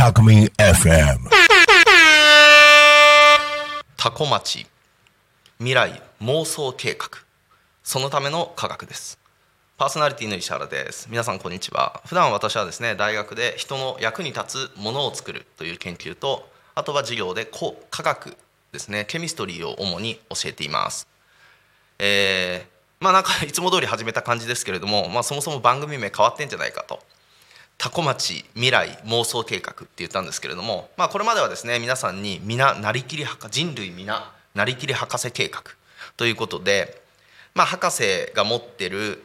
タコミ FM タコ町。未来妄想計画。そのための科学です。パーソナリティの石原です。皆さんこんにちは。普段私はですね大学で人の役に立つものを作るという研究とあとは授業で科学ですねケミストリーを主に教えています。えーまあなんかいつも通り始めた感じですけれども、まあ、そもそも番組名変わってんじゃないかと。タコ町未来妄想計画って言ったんですけれども、まあ、これまではですね皆さんに皆なりきり博人類皆なりきり博士計画ということで、まあ、博士が持ってる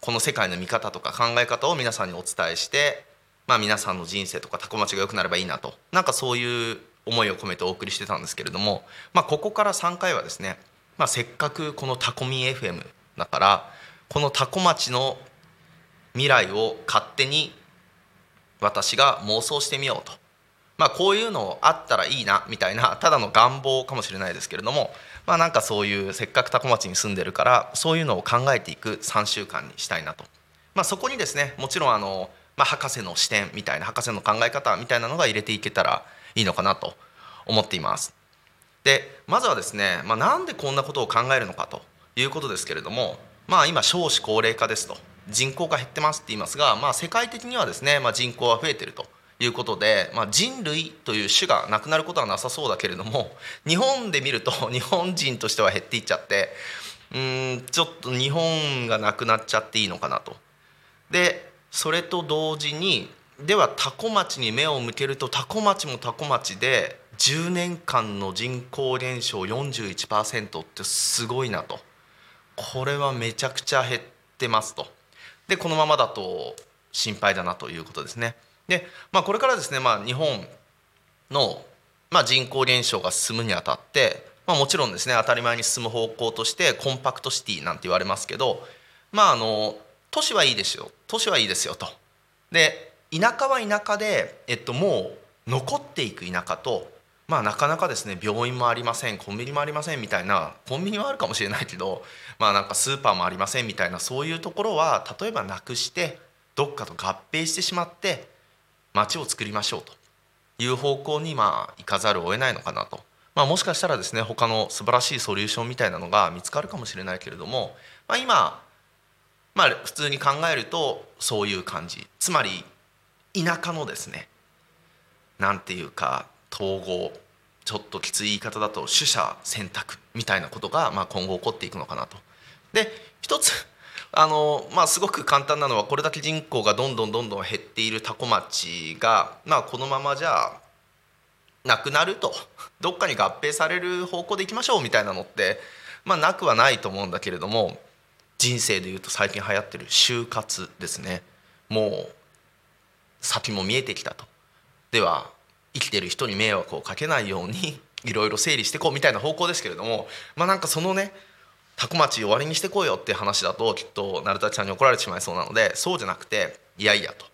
この世界の見方とか考え方を皆さんにお伝えして、まあ、皆さんの人生とかタコ町が良くなればいいなとなんかそういう思いを込めてお送りしてたんですけれども、まあ、ここから3回はですね、まあ、せっかくこのタコミ FM だからこのタコ町の未来を勝手に私が妄想してみようと。まあこういうのあったらいいなみたいな ただの願望かもしれないですけれどもまあなんかそういうせっかく多古町に住んでるからそういうのを考えていく3週間にしたいなと、まあ、そこにですねもちろんあの、まあ、博士の視点みたいな博士の考え方みたいなのが入れていけたらいいのかなと思っています。でまずはですね、まあ、なんでこんなことを考えるのかということですけれどもまあ今少子高齢化ですと。人口が減ってますって言いますが、まあ、世界的にはですね、まあ、人口は増えてるということで、まあ、人類という種がなくなることはなさそうだけれども日本で見ると 日本人としては減っていっちゃってうんちょっと日本がなくなっちゃっていいのかなと。でそれと同時にでは多古町に目を向けると多古町も多古町で10年間の人口減少41%ってすごいなとこれはめちゃくちゃ減ってますと。でこのままだと心配だなということですね。で、まあ、これからですね、まあ、日本の、まあ、人口減少が進むにあたって、まあ、もちろんですね当たり前に進む方向としてコンパクトシティなんて言われますけどまああの都市はいいですよ都市はいいですよと。で田舎は田舎で、えっと、もう残っていく田舎とまあなかなかですね病院もありませんコンビニもありませんみたいなコンビニはあるかもしれないけどまあなんかスーパーもありませんみたいなそういうところは例えばなくしてどっかと合併してしまって街を作りましょうと。いう方向にまあ行かざるを得ないのかなと、まあ、もしかしたらですね他の素晴らしいソリューションみたいなのが見つかるかもしれないけれども、まあ、今、まあ、普通に考えるとそういう感じ。つまり田舎のですねなんていうか統合ちょっときつい言い方だと取捨選択みたいなことがまあ今後起こっていくのかなと。で一つあのまあ、すごく簡単なのはこれだけ人口がどんどんどんどん減っている多古町が、まあ、このままじゃなくなるとどっかに合併される方向でいきましょうみたいなのって、まあ、なくはないと思うんだけれども人生でいうと最近流行ってる就活ですねもう先も見えてきたと。では生きてる人に迷惑をかけないように いろいろ整理していこうみたいな方向ですけれどもまあなんかそのね多古町終わりにしてこいよって話だときっと成田ちゃんに怒られてしまいそうなのでそうじゃなくていやいやと。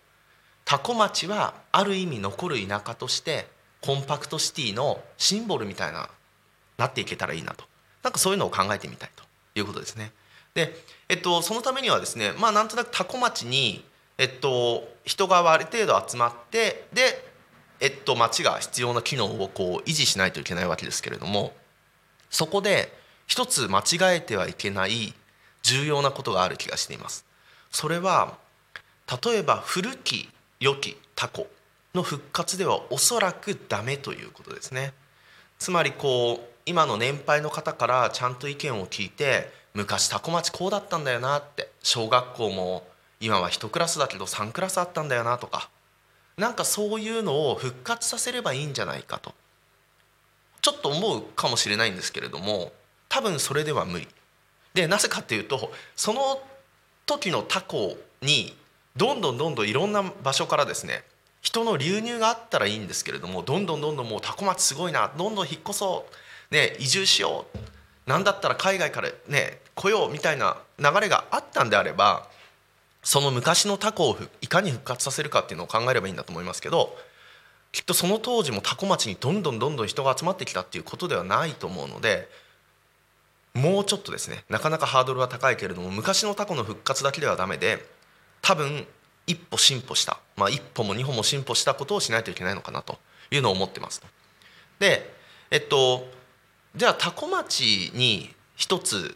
多古町はある意味残る田舎としてコンパクトシティのシンボルみたいななっていけたらいいなと。なんかそういうのを考えてみたいと。いうことですね。で、えっと、そのためにはですねまあなんとなく多古町に、えっと、人がある程度集まってでえっと、町が必要な機能をこう維持しないといけないわけですけれどもそこで一つ間違えてはいけない重要なことがある気がしています。それは例えば古き良きタコの復活ではおそらくダメということですね。つまりこう今の年配の方からちゃんと意見を聞いて昔タコ町こうだったんだよなって小学校も今は1クラスだけど3クラスあったんだよなとかなんかそういうのを復活させればいいんじゃないかと。ちょっと思うかもしれないんですけれども多分それでは無理。でなぜかっていうとその時のタコにどんどんどんどんいろんな場所からですね人の流入があったらいいんですけれどもどんどんどんどんもうタコ町すごいなどんどん引っ越そう、ね、移住しよう何だったら海外からね来ようみたいな流れがあったんであればその昔のタコをいかに復活させるかっていうのを考えればいいんだと思いますけどきっとその当時もタコ町にどんどんどんどん人が集まってきたっていうことではないと思うのでもうちょっとですねなかなかハードルは高いけれども昔のタコの復活だけではダメで多分一歩進歩した、まあ、一歩も二歩も進歩したことをしないといけないのかなというのを思ってますと。でえっとじゃあ多古町に一つ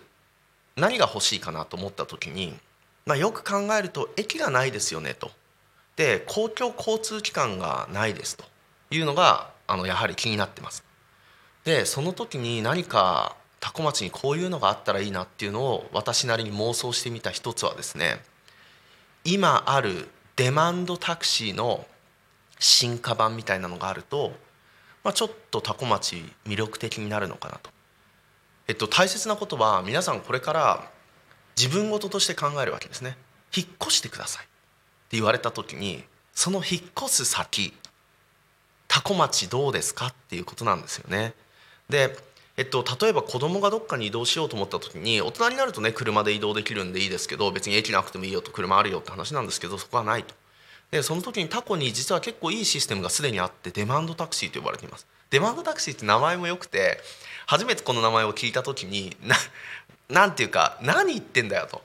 何が欲しいかなと思った時に、まあ、よく考えると駅がないですよねと。で公共交通機関がないですというのがあのやはり気になってます。でその時に何か多古町にこういうのがあったらいいなっていうのを私なりに妄想してみた一つはですね今あるデマンドタクシーの進化版みたいなのがあると、まあ、ちょっと多古町魅力的になるのかなと。えっと、大切なことは皆さんこれから自分事として考えるわけですね。引っ越してくださいって言われた時にその引っ越す先多古町どうですかっていうことなんですよね。でえっと、例えば子供がどっかに移動しようと思った時に大人になるとね車で移動できるんでいいですけど別に駅なくてもいいよと車あるよって話なんですけどそこはないとでその時にタコに実は結構いいシステムがすでにあってデマンドタクシーと呼ばれていますデマンドタクシーって名前も良くて初めてこの名前を聞いた時にななんていうか何言ってんだよと。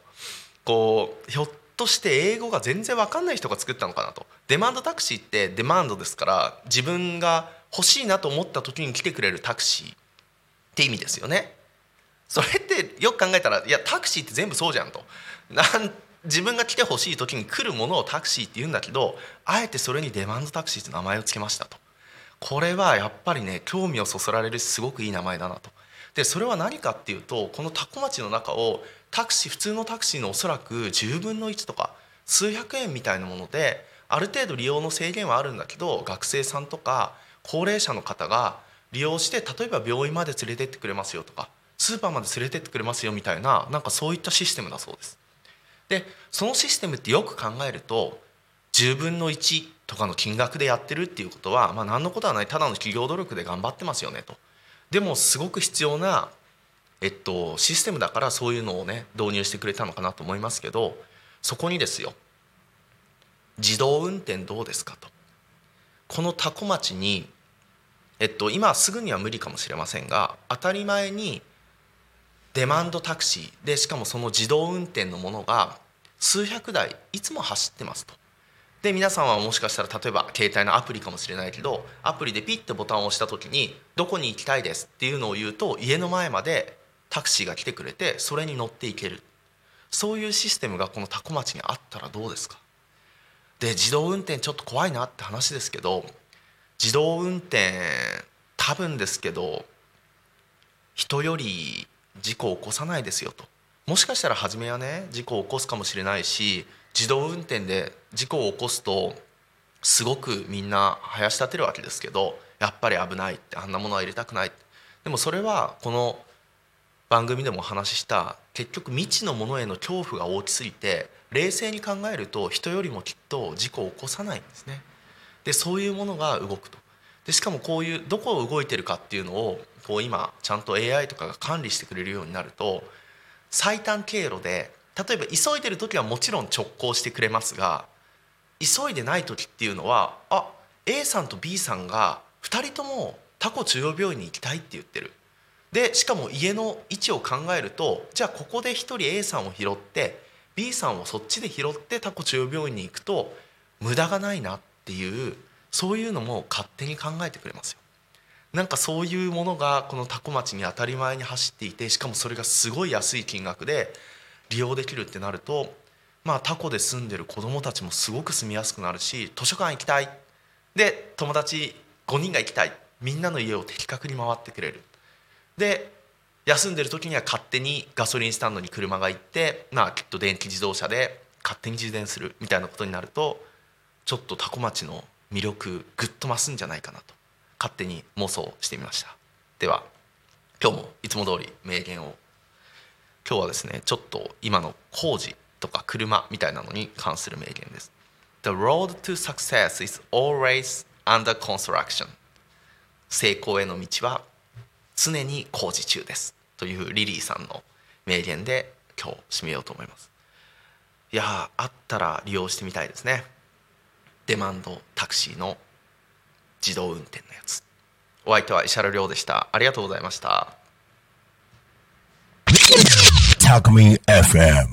こうひょっとして英語が全然分かんない人が作ったのかなと。デマンドタクシーってデマンドですから自分が欲しいなと思った時に来てくれるタクシーって意味ですよね。それってよく考えたらいやタクシーって全部そうじゃんと。なん自分が来てほしい時に来るものをタクシーって言うんだけどあえてそれにデマンドタクシーって名前を付けましたと。これはやっぱりね興味をそそられるすごくいい名前だなと。でそれは何かっていうとこの多古町の中をタクシー普通のタクシーのおそらく10分の1とか数百円みたいなものである程度利用の制限はあるんだけど学生さんとか高齢者の方が利用して例えば病院まで連れてってくれますよとかスーパーまで連れてってくれますよみたいななんかそういったシステムだそうです。でそのシステムってよく考えると10分の1とかの金額でやってるっていうことは、まあ、何のことはないただの企業努力で頑張ってますよねと。でもすごく必要な、えっと、システムだからそういうのをね導入してくれたのかなと思いますけどそこにですよ自動運転どうですかと。この多古町に、えっと、今すぐには無理かもしれませんが当たり前にデマンドタクシーでしかもその自動運転のものが数百台いつも走ってますと。で皆さんはもしかしたら例えば携帯のアプリかもしれないけどアプリでピッてボタンを押した時に「どこに行きたいです」っていうのを言うと家の前までタクシーが来てくれてそれに乗っていける。そういうシステムがこの多古町にあったらどうですか？で自動運転ちょっと怖いなって話ですけど自動運転多分ですけど人より事故を起こさないですよと。もしかしたら初めはね事故を起こすかもしれないし自動運転で事故を起こすとすごくみんな林立てるわけですけどやっぱり危ないってあんなものは入れたくないでもそれはこの番組でもお話しした結局未知のものへの恐怖が大きすぎて冷静に考えると人よりもきっと事故を起こさないんですね。でそういうものが動くとでしかもこういうどこを動いてるかっていうのをこう今ちゃんと AI とかが管理してくれるようになると最短経路で例えば急いでる時はもちろん直行してくれますが急いでない時っていうのはあ A さんと B さんが2人ともタコ中央病院に行きたいって言ってるでしかも家の位置を考えるとじゃあここで1人 A さんを拾って B さんをそっちで拾ってタコ中央病院に行くと無駄がないなっていうそういうのも勝手に考えてくれますよ。なんかそういうものがこの多古町に当たり前に走っていてしかもそれがすごい安い金額で利用できるってなるとまあタコで住んでる子どもたちもすごく住みやすくなるし図書館行きたい。で友達5人が行きたい。みんなの家を的確に回ってくれる。で休んでる時には勝手にガソリンスタンドに車が行ってまあきっと電気自動車で勝手に充電する。みたいなことになるとちょっと多古町の魅力ぐっと増すんじゃないかなと。勝手に妄想してみました。では今日もいつも通り名言を今日はですねちょっと今の工事とか車みたいなのに関する名言です。The road to success is always under construction. 成功への道は常に工事中です。というリリーさんの名言で今日締めようと思います。いやあったら利用してみたいですね。デマンドタクシーの自動運転のやつ。お相手は石原亮でした。ありがとうございました。Talk Me FM.